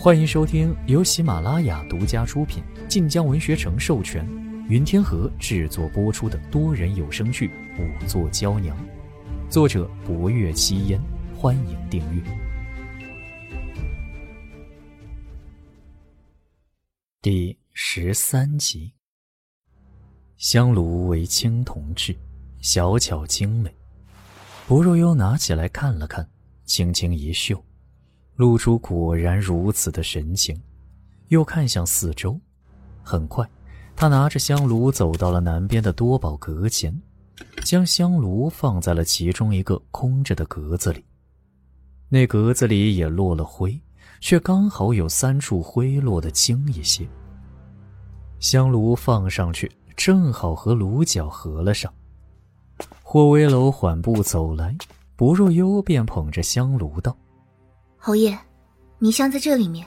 欢迎收听由喜马拉雅独家出品、晋江文学城授权、云天河制作播出的多人有声剧《五座娇娘》，作者：博月七烟。欢迎订阅。第十三集。香炉为青铜制，小巧精美。薄若幽拿起来看了看，轻轻一嗅。露出果然如此的神情，又看向四周。很快，他拿着香炉走到了南边的多宝阁前，将香炉放在了其中一个空着的格子里。那格子里也落了灰，却刚好有三处灰落的轻一些。香炉放上去，正好和炉角合了上。霍威楼缓步走来，不若幽便捧着香炉道。侯爷，迷香在这里面，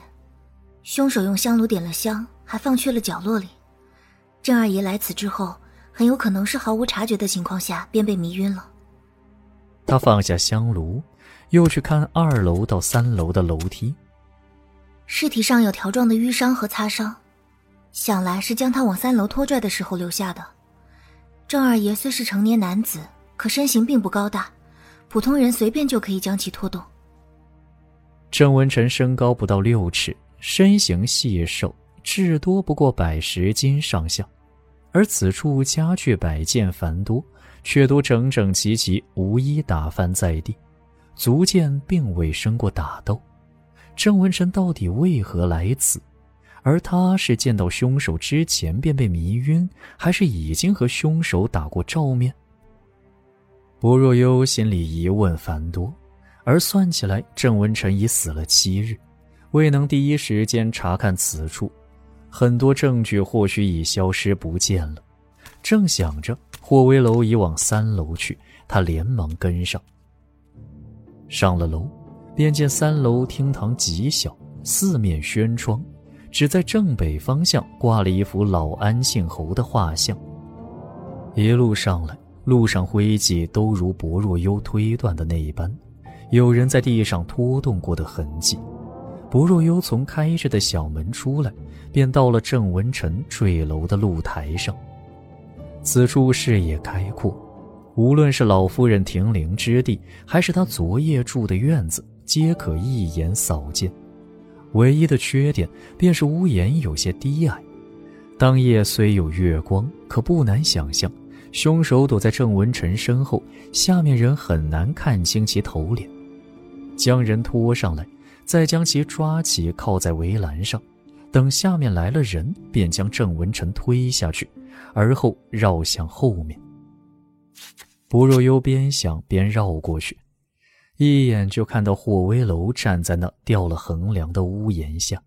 凶手用香炉点了香，还放去了角落里。郑二爷来此之后，很有可能是毫无察觉的情况下便被迷晕了。他放下香炉，又去看二楼到三楼的楼梯。尸体上有条状的淤伤和擦伤，想来是将他往三楼拖拽的时候留下的。郑二爷虽是成年男子，可身形并不高大，普通人随便就可以将其拖动。郑文臣身高不到六尺，身形细瘦，至多不过百十斤上下，而此处家具摆件繁多，却都整整齐齐，无一打翻在地，足见并未生过打斗。郑文臣到底为何来此？而他是见到凶手之前便被迷晕，还是已经和凶手打过照面？薄若幽心里疑问繁多。而算起来，郑文臣已死了七日，未能第一时间查看此处，很多证据或许已消失不见了。正想着，霍威楼已往三楼去，他连忙跟上。上了楼，便见三楼厅堂极小，四面轩窗，只在正北方向挂了一幅老安信侯的画像。一路上来，路上灰迹都如薄若幽推断的那一般。有人在地上拖动过的痕迹。薄若幽从开着的小门出来，便到了郑文臣坠楼的露台上。此处视野开阔，无论是老夫人停灵之地，还是他昨夜住的院子，皆可一眼扫见。唯一的缺点便是屋檐有些低矮。当夜虽有月光，可不难想象，凶手躲在郑文臣身后，下面人很难看清其头脸。将人拖上来，再将其抓起，靠在围栏上，等下面来了人，便将郑文臣推下去，而后绕向后面。不若幽边想边绕过去，一眼就看到霍威楼站在那掉了横梁的屋檐下。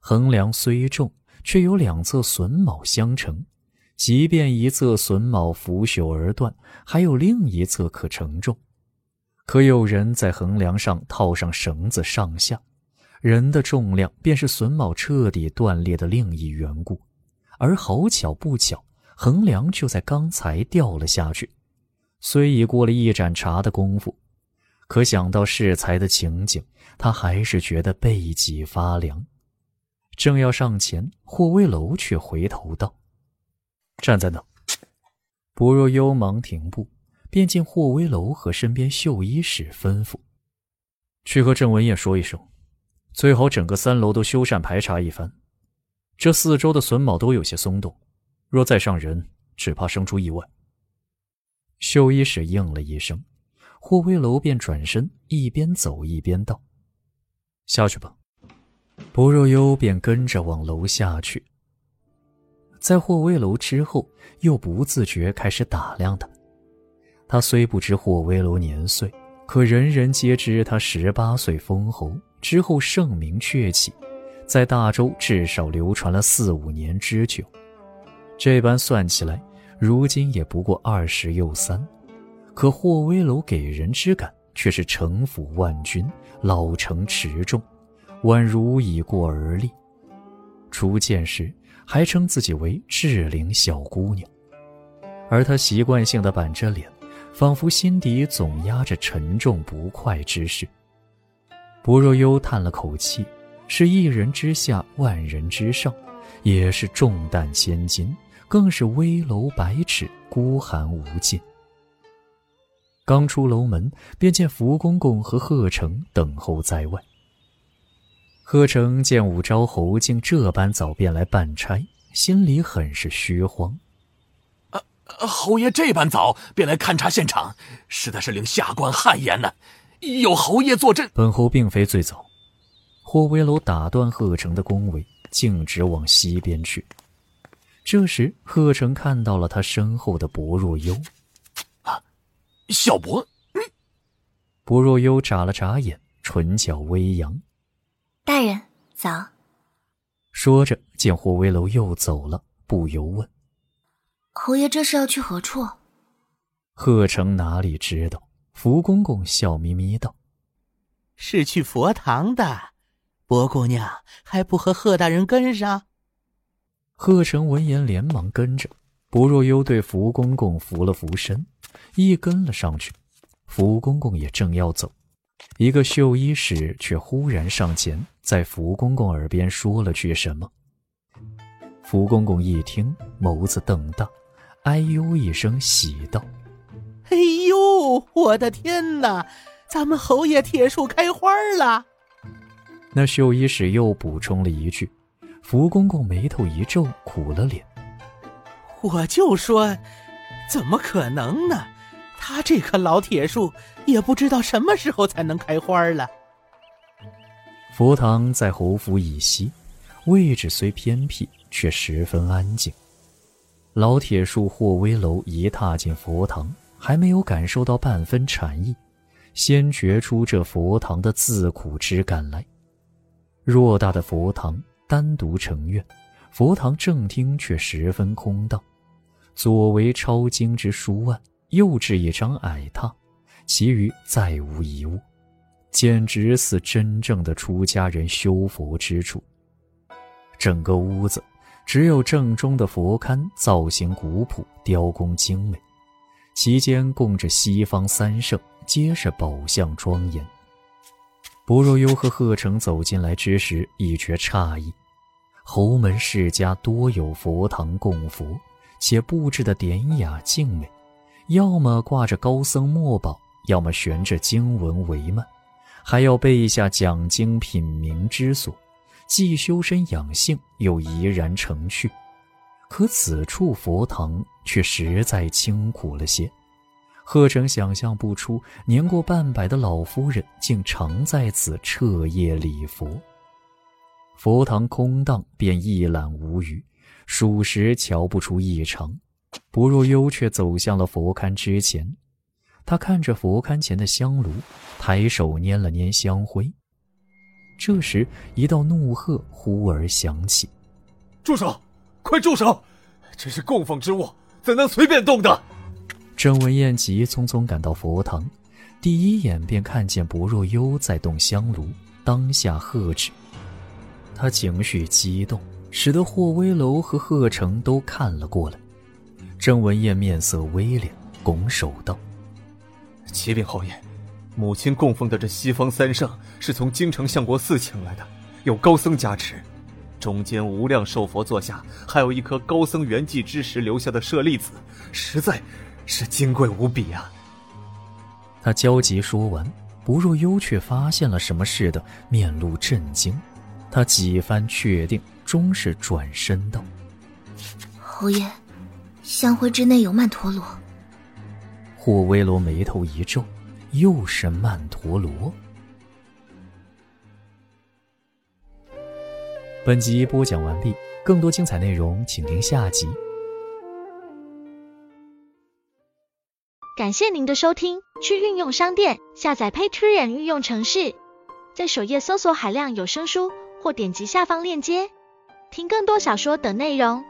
横梁虽重，却有两侧榫卯相承，即便一侧榫卯腐朽而断，还有另一侧可承重。可有人在横梁上套上绳子上下，人的重量便是榫卯彻底断裂的另一缘故。而好巧不巧，横梁就在刚才掉了下去。虽已过了一盏茶的功夫，可想到适才的情景，他还是觉得背脊发凉。正要上前，霍威楼却回头道：“站在那。”不若幽忙停步。便见霍威楼和身边绣衣使吩咐：“去和郑文彦说一声，最好整个三楼都修缮排查一番。这四周的榫卯都有些松动，若再上人，只怕生出意外。”绣衣使应了一声，霍威楼便转身一边走一边道：“下去吧。”薄若幽便跟着往楼下去，在霍威楼之后，又不自觉开始打量他。他虽不知霍威楼年岁，可人人皆知他十八岁封侯之后盛名鹊起，在大周至少流传了四五年之久。这般算起来，如今也不过二十又三。可霍威楼给人之感却是城府万钧，老成持重，宛如已过而立。初见时还称自己为稚龄小姑娘，而他习惯性的板着脸。仿佛心底总压着沉重不快之事。薄若幽叹了口气，是一人之下，万人之上，也是重担千斤，更是危楼百尺，孤寒无尽。刚出楼门，便见福公公和贺成等候在外。贺成见武昭侯竟这般早便来办差，心里很是虚慌。啊，侯爷这般早便来勘察现场，实在是令下官汗颜呢。有侯爷坐镇，本侯并非最早。霍威楼打断贺成的恭维，径直往西边去。这时，贺成看到了他身后的薄若幽。啊小博，薄若幽眨了眨眼，唇角微扬。大人早。说着，见霍威楼又走了，不由问：“侯爷这是要去何处？”贺成哪里知道？福公公笑眯眯道：“是去佛堂的。薄姑娘还不和贺大人跟上？”贺成闻言连忙跟着。不若幽对福公公扶了扶身。一跟了上去，福公公也正要走，一个绣衣使却忽然上前，在福公公耳边说了句什么。福公公一听，眸子瞪大，哎呦一声，喜道：“哎呦，我的天哪！咱们侯爷铁树开花了。”那绣衣使又补充了一句，福公公眉头一皱，苦了脸：“我就说，怎么可能呢？”他这棵老铁树也不知道什么时候才能开花了。佛堂在侯府以西，位置虽偏僻，却十分安静。老铁树霍威楼一踏进佛堂，还没有感受到半分禅意，先觉出这佛堂的自苦之感来。偌大的佛堂单独成院，佛堂正厅却十分空荡，左为抄经之书案。右置一张矮榻，其余再无一物，简直似真正的出家人修佛之处。整个屋子只有正中的佛龛造型古朴，雕工精美，其间供着西方三圣，皆是宝相庄严。薄若幽和贺成走进来之时，已觉诧异：侯门世家多有佛堂供佛，且布置的典雅静美。要么挂着高僧墨宝，要么悬着经文帷幔，还要备下讲经品茗之所，既修身养性，又怡然成趣。可此处佛堂却实在清苦了些。贺成想象不出，年过半百的老夫人竟常在此彻夜礼佛。佛堂空荡，便一览无余，属实瞧不出异常。不若幽却走向了佛龛之前，他看着佛龛前的香炉，抬手拈了拈香灰。这时，一道怒喝忽而响起：“住手！快住手！这是供奉之物，怎能随便动的？”郑文彦急匆匆赶到佛堂，第一眼便看见薄若幽在动香炉，当下喝止。他情绪激动，使得霍威楼和贺成都看了过来。郑文彦面色微敛，拱手道：“启禀侯爷，母亲供奉的这西方三圣是从京城相国寺请来的，有高僧加持。中间无量寿佛座下还有一颗高僧圆寂之时留下的舍利子，实在是金贵无比啊！”他焦急说完，不若幽却发现了什么似的，面露震惊。他几番确定，终是转身道：“侯爷。”香灰之内有曼陀罗。霍威罗眉头一皱，又是曼陀罗。本集播讲完毕，更多精彩内容请听下集。感谢您的收听，去运用商店下载 Patreon 运用城市，在首页搜索海量有声书，或点击下方链接听更多小说等内容。